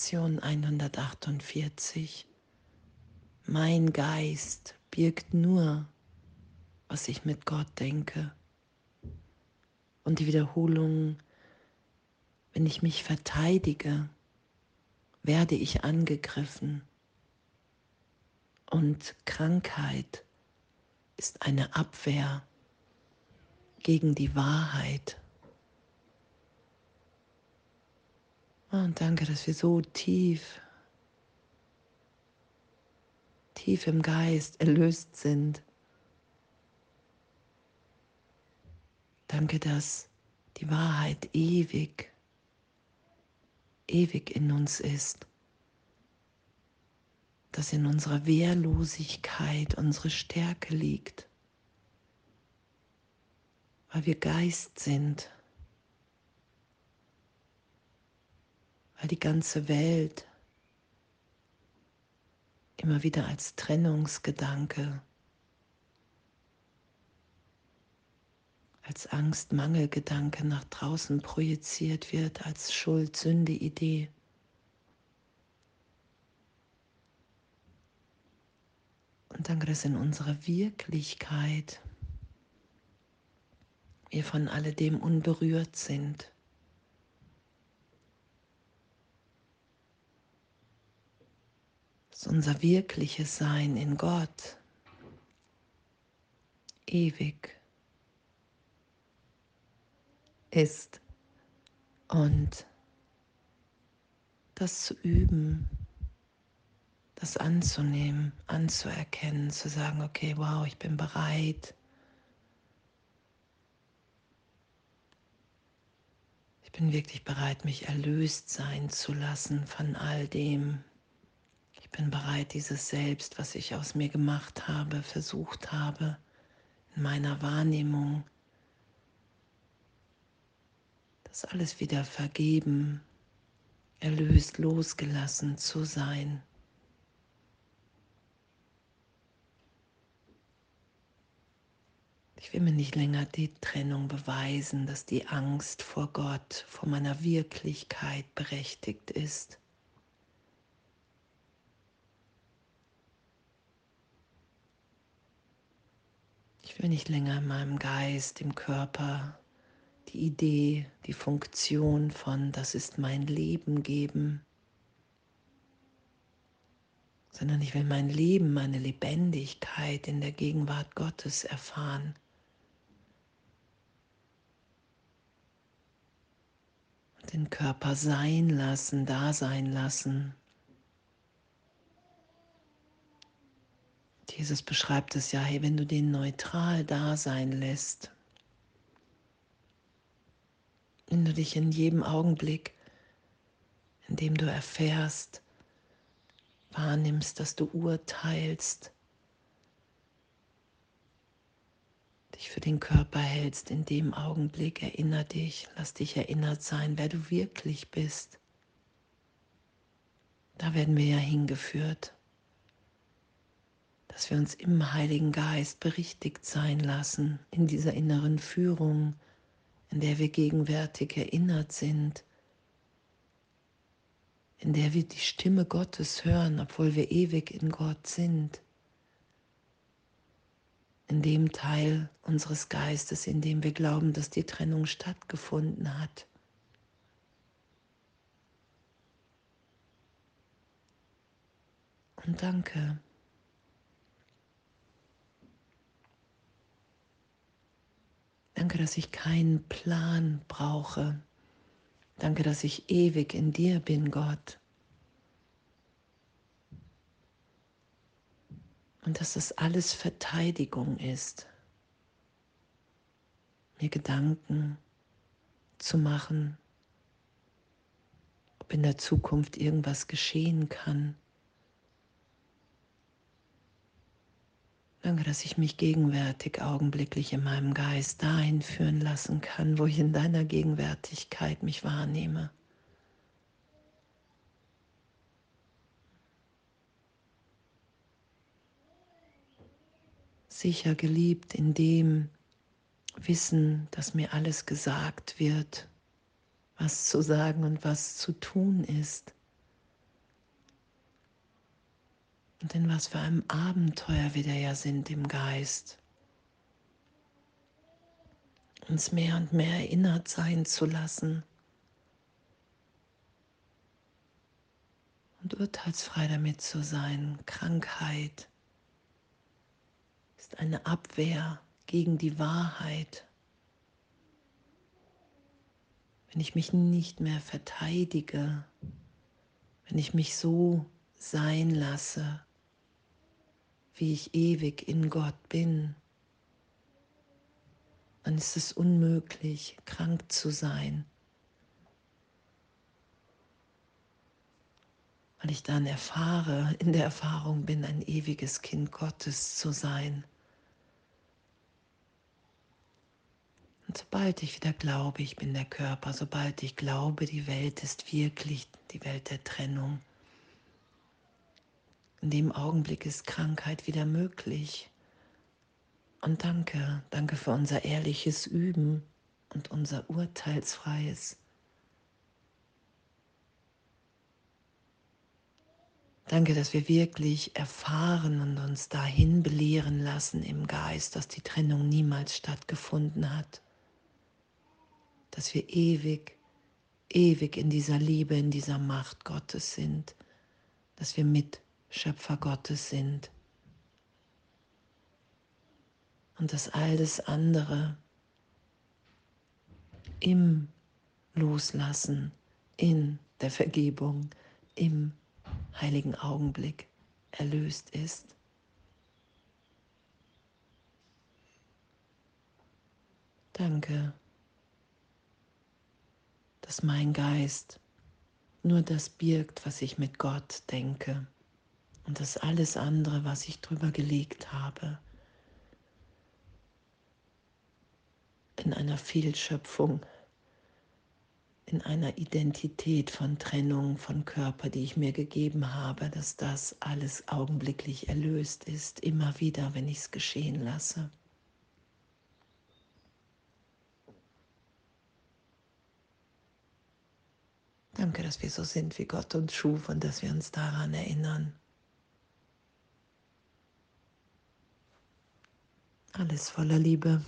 Lektion 148. Mein Geist birgt nur, was ich mit Gott denke. Und die Wiederholung, wenn ich mich verteidige, werde ich angegriffen. Und Krankheit ist eine Abwehr gegen die Wahrheit. Und danke, dass wir so tief, tief im Geist erlöst sind. Danke, dass die Wahrheit ewig, ewig in uns ist. Dass in unserer Wehrlosigkeit unsere Stärke liegt. Weil wir Geist sind. Weil die ganze Welt immer wieder als Trennungsgedanke, als Angst-Mangelgedanke nach draußen projiziert wird, als Schuld-Sünde-Idee. Und danke, dass in unserer Wirklichkeit wir von alledem unberührt sind. Dass unser wirkliches Sein in Gott ewig ist und das zu üben, das anzunehmen, anzuerkennen, zu sagen, okay, wow, ich bin bereit. Ich bin wirklich bereit, mich erlöst sein zu lassen von all dem, bin bereit, dieses Selbst, was ich aus mir gemacht habe, versucht habe, in meiner Wahrnehmung, das alles wieder vergeben, erlöst, losgelassen zu sein. Ich will mir nicht länger die Trennung beweisen, dass die Angst vor Gott, vor meiner Wirklichkeit berechtigt ist. Ich will nicht länger in meinem Geist, im Körper. Die Idee, die Funktion von das ist mein Leben geben, sondern ich will mein Leben, meine Lebendigkeit in der Gegenwart Gottes erfahren. Und den Körper sein lassen, da sein lassen, Jesus beschreibt es ja, hey, wenn du den neutral da sein lässt, wenn du dich in jedem Augenblick, in dem du erfährst, wahrnimmst, dass du urteilst, dich für den Körper hältst, in dem Augenblick erinner dich, lass dich erinnert sein, wer du wirklich bist. Da werden wir ja hingeführt dass wir uns im Heiligen Geist berichtigt sein lassen, in dieser inneren Führung, in der wir gegenwärtig erinnert sind, in der wir die Stimme Gottes hören, obwohl wir ewig in Gott sind, in dem Teil unseres Geistes, in dem wir glauben, dass die Trennung stattgefunden hat. Und danke. Danke, dass ich keinen Plan brauche. Danke, dass ich ewig in dir bin, Gott. Und dass das alles Verteidigung ist, mir Gedanken zu machen, ob in der Zukunft irgendwas geschehen kann. Danke, dass ich mich gegenwärtig augenblicklich in meinem Geist dahin führen lassen kann, wo ich in deiner Gegenwärtigkeit mich wahrnehme. Sicher geliebt in dem Wissen, dass mir alles gesagt wird, was zu sagen und was zu tun ist. Und in was für einem Abenteuer wir da ja sind im Geist. Uns mehr und mehr erinnert sein zu lassen. Und urteilsfrei damit zu sein. Krankheit ist eine Abwehr gegen die Wahrheit. Wenn ich mich nicht mehr verteidige, wenn ich mich so sein lasse, wie ich ewig in Gott bin, dann ist es unmöglich, krank zu sein, weil ich dann erfahre, in der Erfahrung bin, ein ewiges Kind Gottes zu sein. Und sobald ich wieder glaube, ich bin der Körper, sobald ich glaube, die Welt ist wirklich die Welt der Trennung, in dem Augenblick ist Krankheit wieder möglich. Und danke, danke für unser ehrliches Üben und unser urteilsfreies. Danke, dass wir wirklich erfahren und uns dahin belehren lassen im Geist, dass die Trennung niemals stattgefunden hat. Dass wir ewig, ewig in dieser Liebe, in dieser Macht Gottes sind. Dass wir mit Schöpfer Gottes sind. Und dass all das andere im Loslassen, in der Vergebung, im heiligen Augenblick erlöst ist. Danke, dass mein Geist nur das birgt, was ich mit Gott denke und das alles andere, was ich drüber gelegt habe, in einer Fehlschöpfung, in einer Identität von Trennung von Körper, die ich mir gegeben habe, dass das alles augenblicklich erlöst ist, immer wieder, wenn ich es geschehen lasse. Danke, dass wir so sind, wie Gott uns schuf und dass wir uns daran erinnern. Alles voller Liebe.